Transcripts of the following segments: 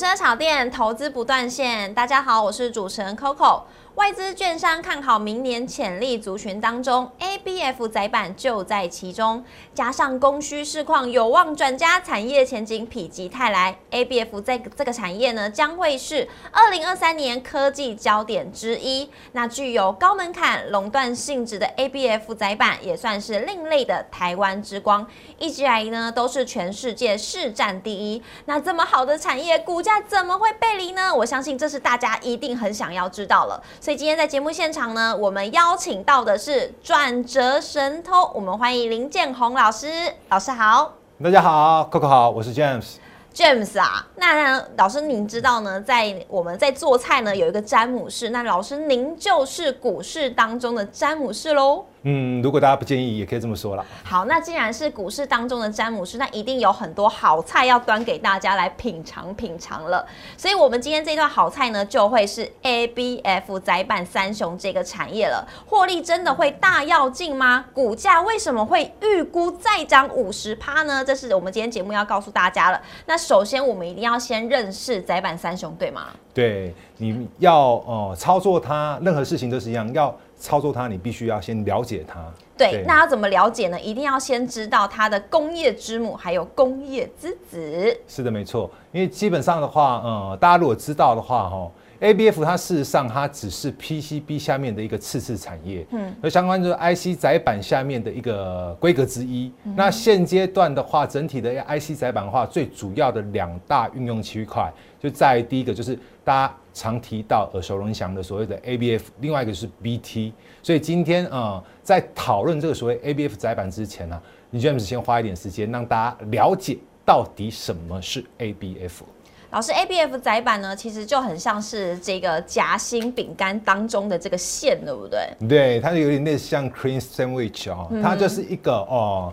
股市的炒店，投资不断线。大家好，我是主持人 Coco。外资券商看好明年潜力族群当中，ABF 载板就在其中。加上供需市况有望转佳，产业前景否极泰来。ABF 在这个产业呢，将会是二零二三年科技焦点之一。那具有高门槛、垄断性质的 ABF 载板，也算是另类的台湾之光。一直以来呢，都是全世界市占第一。那这么好的产业，股价怎么会背离呢？我相信这是大家一定很想要知道了。所以今天在节目现场呢，我们邀请到的是转折神偷，我们欢迎林建宏老师。老师好，大家好，Coco 好，我是 James。James 啊，那老师您知道呢，在我们在做菜呢有一个詹姆士，那老师您就是股市当中的詹姆士喽。嗯，如果大家不介意，也可以这么说了。好，那既然是股市当中的詹姆斯，那一定有很多好菜要端给大家来品尝品尝了。所以，我们今天这段好菜呢，就会是 ABF 窄板三雄这个产业了。获利真的会大要进吗？股价为什么会预估再涨五十趴呢？这是我们今天节目要告诉大家了。那首先，我们一定要先认识窄板三雄，对吗？对，你要哦操作它，任何事情都是一样要。操作它，你必须要先了解它。对，那要怎么了解呢？一定要先知道它的工业之母，还有工业之子。是的，没错。因为基本上的话，呃，大家如果知道的话，哈，ABF 它事实上它只是 PCB 下面的一个次次产业，嗯，而相关就是 IC 载板下面的一个规格之一。那现阶段的话，整体的 IC 载板的话，最主要的两大运用区块，就在第一个就是大家。常提到耳熟能详的所谓的 ABF，另外一个是 BT，所以今天啊，在讨论这个所谓 ABF 窄板之前呢，你 James 先花一点时间让大家了解到底什么是 ABF。老师，ABF 窄板呢，其实就很像是这个夹心饼干当中的这个馅，对不对？对，它有点类似像 cream sandwich 哦，它就是一个哦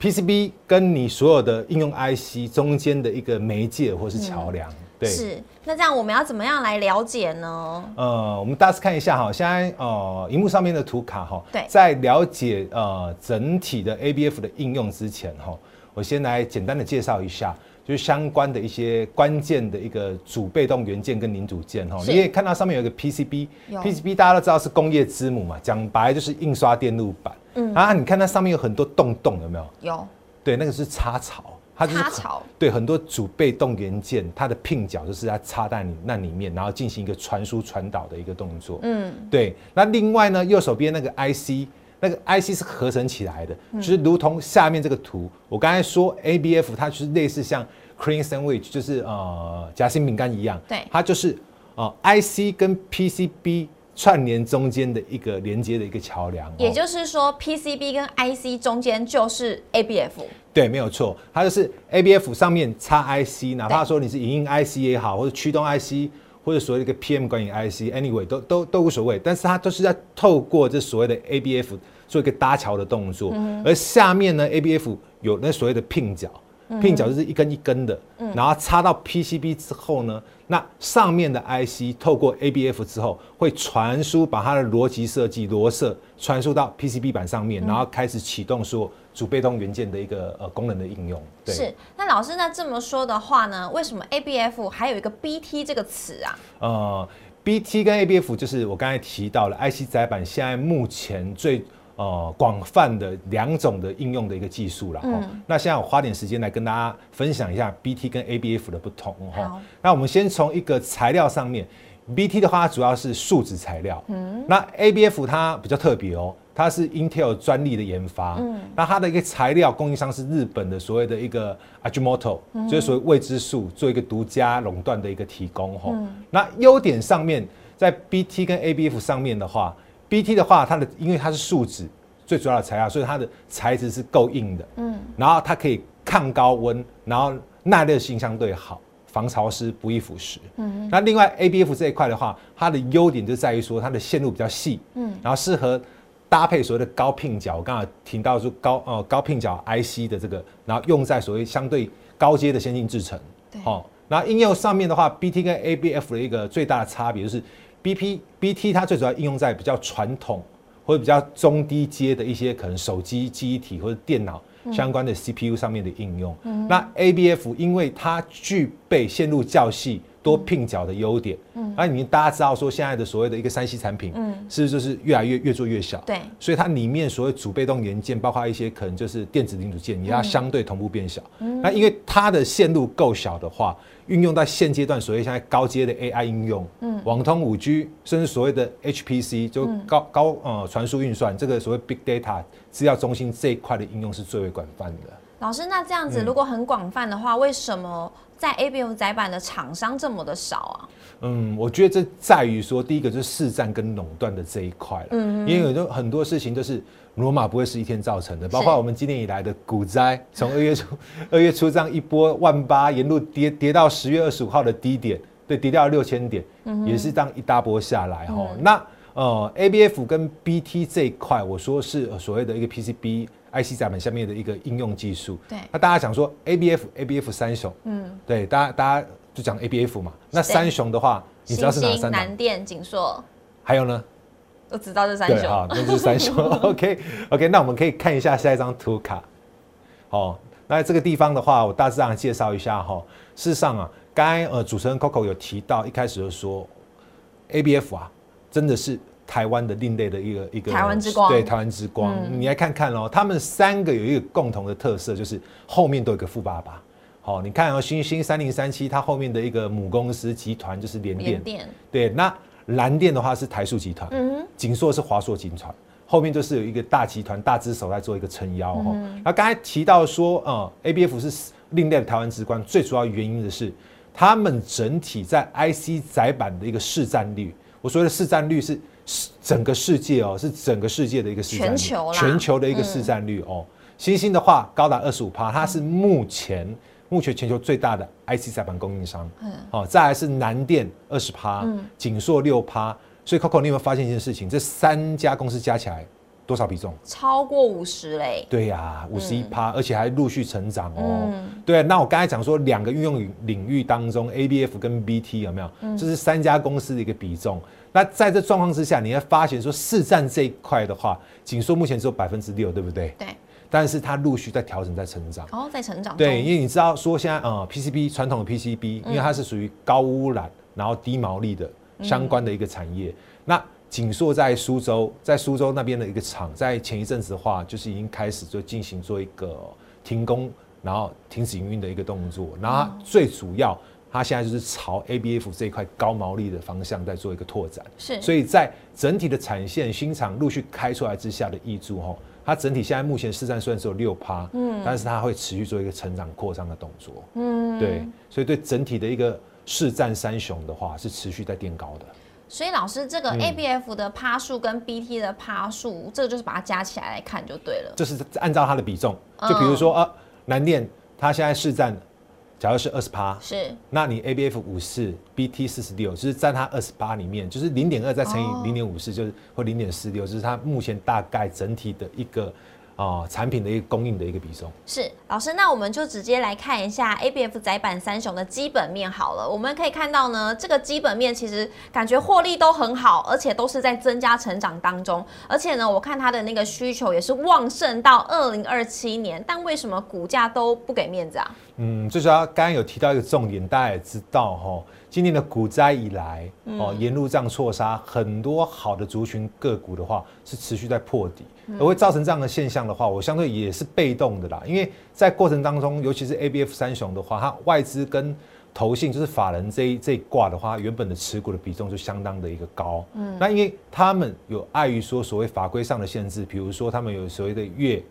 PCB 跟你所有的应用 IC 中间的一个媒介或是桥梁。是，那这样我们要怎么样来了解呢？呃，我们大致看一下哈，现在呃，荧幕上面的图卡哈，对，在了解呃整体的 ABF 的应用之前哈，我先来简单的介绍一下，就是相关的一些关键的一个主被动元件跟零组件哈。你也看到上面有一个 PCB，PCB 大家都知道是工业之母嘛，讲白就是印刷电路板。嗯啊，你看它上面有很多洞洞，有没有？有。对，那个是插槽。它就是槽，对很多主被动元件，它的聘角就是在插在你那里面，然后进行一个传输传导的一个动作。嗯，对。那另外呢，右手边那个 IC，那个 IC 是合成起来的，就是如同下面这个图，我刚才说 ABF 它就是类似像 cream sandwich，就是呃夹心饼干一样。对，它就是呃 IC 跟 PCB。串联中间的一个连接的一个桥梁，也就是说，PCB 跟 IC 中间就是 ABF。对，没有错，它就是 ABF 上面插 IC，哪怕说你是影音 IC 也好，或者驱动 IC，或者所谓的一个 PM 管理 IC，anyway 都都都无所谓。但是它都是在透过这所谓的 ABF 做一个搭桥的动作，而下面呢，ABF 有那所谓的拼角。拼角就是一根一根的，然后插到 PCB 之后呢，那上面的 IC 透过 ABF 之后会传输，把它的逻辑设计逻色传输到 PCB 板上面，然后开始启动说主被动元件的一个呃功能的应用。是，那老师那这么说的话呢，为什么 ABF 还有一个 BT 这个词啊？呃，BT 跟 ABF 就是我刚才提到了 IC 载板现在目前最。呃，广泛的两种的应用的一个技术了哈。那现在我花点时间来跟大家分享一下 BT 跟 ABF 的不同哈。那我们先从一个材料上面，BT 的话主要是树脂材料，嗯，那 ABF 它比较特别哦，它是 Intel 专利的研发，嗯，那它的一个材料供应商是日本的所谓的一个 Ajinomoto，就是所谓未知数做一个独家垄断的一个提供哈。那优点上面，在 BT 跟 ABF 上面的话。B T 的话，它的因为它是树脂最主要的材料，所以它的材质是够硬的。嗯，然后它可以抗高温，然后耐热性相对好，防潮湿，不易腐蚀。嗯，那另外 A B F 这一块的话，它的优点就在于说它的线路比较细。嗯，然后适合搭配所谓的高聘角，我刚才提到说高呃高拼角 I C 的这个，然后用在所谓相对高阶的先进制程。对，哦，那应用上面的话，B T 跟 A B F 的一个最大的差别就是。B P B T 它最主要应用在比较传统或者比较中低阶的一些可能手机记忆体或者电脑相关的 C P U 上面的应用。那 ABF 因为它具备线路较细。多拼角的优点，嗯，而你大家知道说现在的所谓的一个三 C 产品，嗯，是不是就是越来越越做越小？对，所以它里面所谓主被动元件，包括一些可能就是电子零组件，也要相对同步变小。嗯那因为它的线路够小的话，运用在现阶段所谓现在高阶的 AI 应用，嗯，网通五 G，甚至所谓的 HPC，就高高呃传输运算，这个所谓 Big Data 资料中心这一块的应用是最为广泛的。老师，那这样子如果很广泛的话，为什么？在 ABF 载板的厂商这么的少啊？嗯，我觉得这在于说，第一个就是市占跟垄断的这一块了。嗯，因为有很多事情都是罗马不会是一天造成的，包括我们今年以来的股灾，从二月初 二月初这样一波万八，沿路跌跌到十月二十五号的低点，对，跌掉六千点，也是这样一大波下来哈。那呃，ABF 跟 BT 这一块，我说是所谓的一个 PCB。IC 载板下面的一个应用技术，对，那大家讲说 ABF ABF 三雄，嗯，对，大家大家就讲 ABF 嘛，那三雄的话，你知道是哪三？南电、景硕，还有呢？我知道这三雄，啊，那就是三雄。OK OK，那我们可以看一下下一张图卡。好，那这个地方的话，我大致上介绍一下哈。事实上啊，刚才呃主持人 Coco 有提到，一开始就说 ABF 啊，真的是。台湾的另类的一个一个台湾之光，对台湾之光，你来看看哦，他们三个有一个共同的特色，就是后面都有个富爸爸。好，你看哦，星星三零三七，它后面的一个母公司集团就是联电，对，那蓝电的话是台塑集团，嗯，锦硕是华硕集团，后面就是有一个大集团大只手在做一个撑腰哈。那刚才提到说，呃，ABF 是另类的台湾之光，最主要原因的是他们整体在 IC 载板的一个市占率，我说的市占率是。整个世界哦，是整个世界的一个市占率，全球的一个市占率哦。新兴的话高达二十五趴，它是目前目前全球最大的 IC 载板供应商。嗯，哦，再来是南电二十趴，景硕六趴。所以 Coco，你有没有发现一件事情？这三家公司加起来多少比重？超过五十嘞。对呀，五十一趴，而且还陆续成长哦。对，那我刚才讲说两个运用领域当中，ABF 跟 BT 有没有？这是三家公司的一个比重。那在这状况之下，你会发现说市占这一块的话，仅说目前只有百分之六，对不对？对。但是它陆续在调整，在成长。哦，在成长。对，因为你知道说现在呃 PCB 传统的 PCB，因为它是属于高污染然后低毛利的相关的一个产业。那锦硕在苏州，在苏州那边的一个厂，在前一阵子的话，就是已经开始就进行做一个停工，然后停止营运的一个动作。然后最主要。它现在就是朝 ABF 这一块高毛利的方向在做一个拓展，是，所以在整体的产线新厂陆续开出来之下的益注哈，它整体现在目前市占虽然只有六趴，嗯，但是它会持续做一个成长扩张的动作，嗯，对，所以对整体的一个市占三雄的话是持续在垫高的。所以老师，这个 ABF 的趴数跟 BT 的趴数，这个就是把它加起来来看就对了。就是按照它的比重，就比如说啊，南电它现在市占。假如是二十趴，是，那你 ABF 五四，BT 四十六，就是在它二十八里面，就是零点二再乘以零点五四，就是或零点四六，就是它目前大概整体的一个。哦，产品的一个供应的一个比重是老师，那我们就直接来看一下 ABF 窄板三雄的基本面好了。我们可以看到呢，这个基本面其实感觉获利都很好，而且都是在增加成长当中。而且呢，我看它的那个需求也是旺盛到二零二七年，但为什么股价都不给面子啊？嗯，最主要刚刚有提到一个重点，大家也知道哈。今年的股灾以来，哦，沿路这样错杀很多好的族群个股的话，是持续在破底，而会造成这样的现象的话，我相对也是被动的啦。因为在过程当中，尤其是 A B F 三雄的话，它外资跟投信就是法人这一这一挂的话，原本的持股的比重就相当的一个高。嗯，那因为他们有碍于说所谓法规上的限制，比如说他们有所谓的月。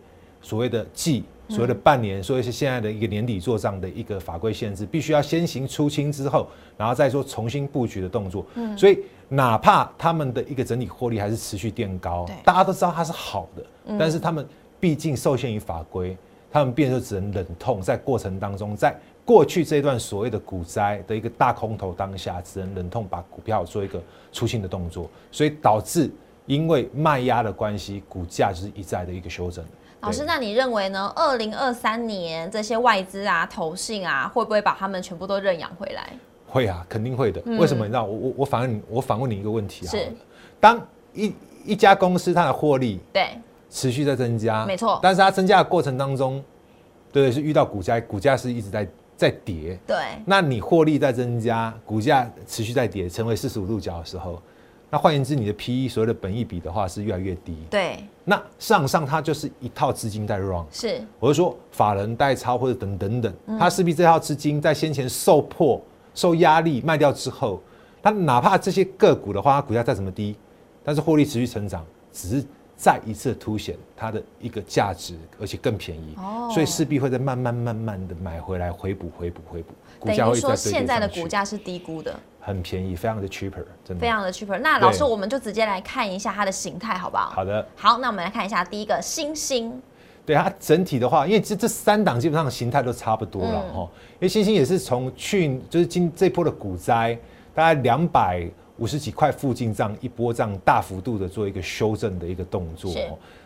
所谓的季，所谓的半年，所以是现在的一个年底做账的一个法规限制，必须要先行出清之后，然后再做重新布局的动作。嗯，所以哪怕他们的一个整体获利还是持续垫高，大家都知道它是好的，但是他们毕竟受限于法规，他们变就只能忍痛在过程当中，在过去这一段所谓的股灾的一个大空头当下，只能忍痛把股票做一个出清的动作，所以导致因为卖压的关系，股价就是一再的一个修正。老师，那你认为呢？二零二三年这些外资啊、投信啊，会不会把他们全部都认养回来？会啊，肯定会的。为什么？你知道，我我我反问你，我反问你一个问题啊。是。当一一家公司它的获利对持续在增加，没错。但是它增加的过程当中，对，是遇到股价，股价是一直在在跌。对，那你获利在增加，股价持续在跌，成为四十五度角的时候，那换言之，你的 P E 所谓的本益比的话是越来越低。对，那上上它就是一套资金在 run，是。我是说法人代操或者等等等，它势必这套资金在先前受迫、受压力卖掉之后，它哪怕这些个股的话，它股价再怎么低，但是获利持续成长，只是再一次凸显它的一个价值，而且更便宜，哦。所以势必会再慢慢慢慢的买回来，回补、回补、回补，股等于说现在的股价是低估的，很便宜，非常的 cheaper，真的。非常的 cheaper。那老师，我们就直接来看一下它的形态，好不好？好的。好，那我们来看一下第一个星星，对它整体的话，因为这这三档基本上形态都差不多了嗯。哈、因为星星也是从去就是今这波的股灾，大概两百五十几块附近这样一波这样大幅度的做一个修正的一个动作。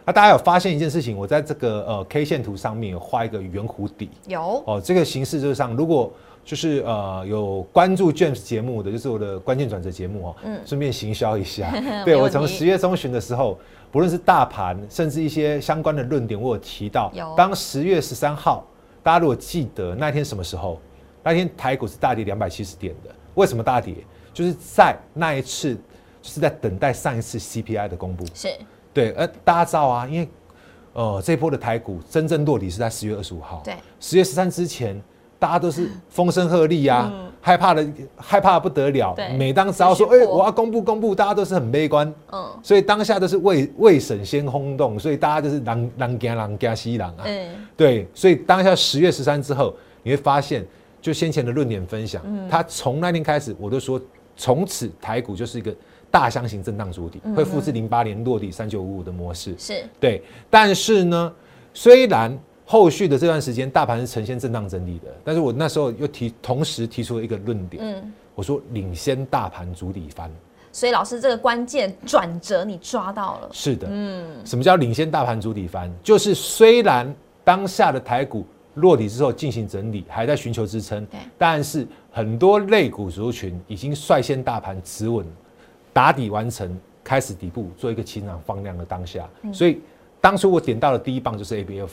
那大家有发现一件事情，我在这个呃 K 线图上面有画一个圆弧底有哦，这个形式就是上，如果就是呃有关注 James 节目的，就是我的关键转折节目哦，嗯顺便行销一下。没对我从十月中旬的时候，不论是大盘，甚至一些相关的论点，我有提到有。当十月十三号，大家如果记得那天什么时候？那天台股是大跌两百七十点的。为什么大跌？就是在那一次，就是在等待上一次 CPI 的公布。是。对，而大家知道啊，因为呃这一波的台股真正落底是在十月二十五号，对，十月十三之前，大家都是风声鹤唳啊，害怕的害怕的不得了。对。每当只要说，哎、我要公布公布，大家都是很悲观，嗯。所以当下都是未未审先轰动，所以大家就是狼狼惊狼惊西狼啊。嗯，对，所以当下十月十三之后，你会发现，就先前的论点分享，嗯。他从那天开始，我都说，从此台股就是一个大箱型震荡主底，会复制零八年落地三九五五的模式。是对，但是呢，虽然后续的这段时间大盘是呈现震荡整理的，但是我那时候又提同时提出了一个论点，嗯，我说领先大盘主底翻。所以老师这个关键转折你抓到了，是的，嗯，什么叫领先大盘主底翻？就是虽然当下的台股落底之后进行整理，还在寻求支撑对，但是很多类股族群已经率先大盘止稳，打底完成，开始底部做一个起涨放量的当下，所以当初我点到的第一棒就是 ABF。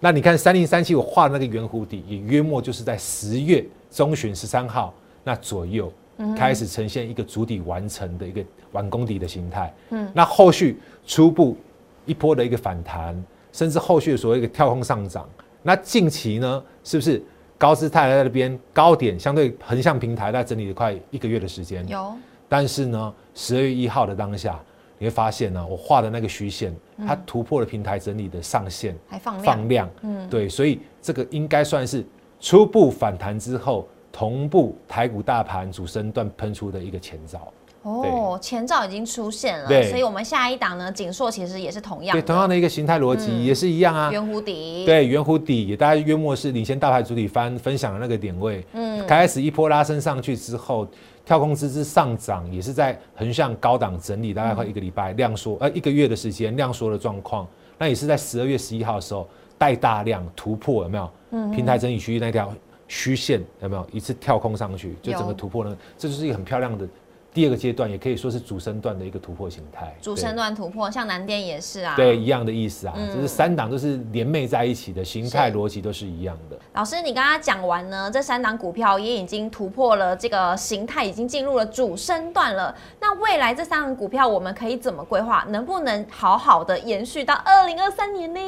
那你看三零三七，我画的那个圆弧底，也约莫就是在十月中旬十三号那左右，开始呈现一个主底完成的一个完工底的形态。嗯，那后续初步一波的一个反弹，甚至后续所谓一个跳空上涨。那近期呢，是不是高姿态在那边高点相对横向平台在整理了快一个月的时间？有。但是呢，十二月一号的当下，你会发现呢，我画的那个虚线，它突破了平台整理的上限，还放量，放量，嗯，对，所以这个应该算是初步反弹之后，同步台股大盘主升段喷出的一个前兆。哦，前兆已经出现了，所以我们下一档呢，锦硕其实也是同样对，同样的一个形态逻辑也是一样啊。圆弧底，，对，圆弧底也大概约莫是领先大牌主体翻分享的那个点位，嗯，开始一波拉升上去之后，跳空资之上涨，也是在横向高档整理，大概快一个礼拜量缩，呃，一个月的时间量缩的状况，那也是在十二月十一号的时候带大量突破，有没有？嗯，平台整理区域那条虚线有没有？一次跳空上去，就整个突破呢？这就是一个很漂亮的第二个阶段，也可以说是主升段的一个突破形态。主对升段突破，像南电也是啊，对，一样的意思啊，嗯就是三档都是连袂在一起的，形态逻辑都是一样的。老师，你刚刚讲完呢，这三档股票也已经突破了这个形态，已经进入了主升段了。那未来这三档股票我们可以怎么规划？能不能好好的延续到二零二三年呢？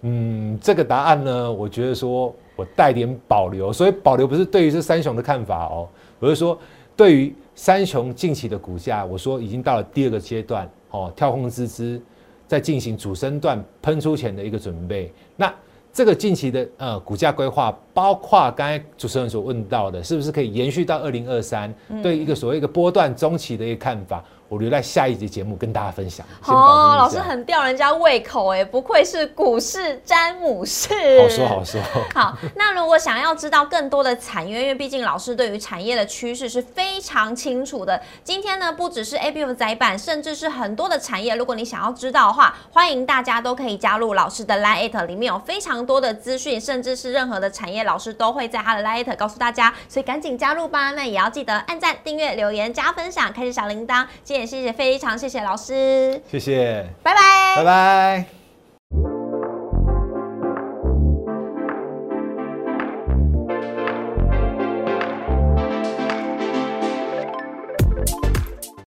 嗯，这个答案呢，我觉得说我带点保留，所以保留不是对于这三雄的看法哦，我是说对于三雄近期的股价，我说已经到了第二个阶段哦，跳空之资在进行主升段喷出前的一个准备。那这个近期的呃股价规划，包括刚才主持人所问到的，是不是可以延续到二零二三？对一个所谓一个波段中期的一个看法，我留在下一集节目跟大家分享。哦，老师很吊人家胃口哎，不愧是股市詹姆士。好说好说。好，那如果想要知道更多的产业，因为毕竟老师对于产业的趋势是非常清楚的。今天呢，不只是 A B F 窄板，甚至是很多的产业，如果你想要知道的话，欢迎大家都可以加入老师的 Lite，里面有非常多的资讯，甚至是任何的产业，老师都会在他的 Lite 告诉大家，所以赶紧加入吧。那也要记得按赞、订阅、留言、加分享、开启小铃铛。谢谢，非常谢谢老师，谢谢，拜拜。拜拜。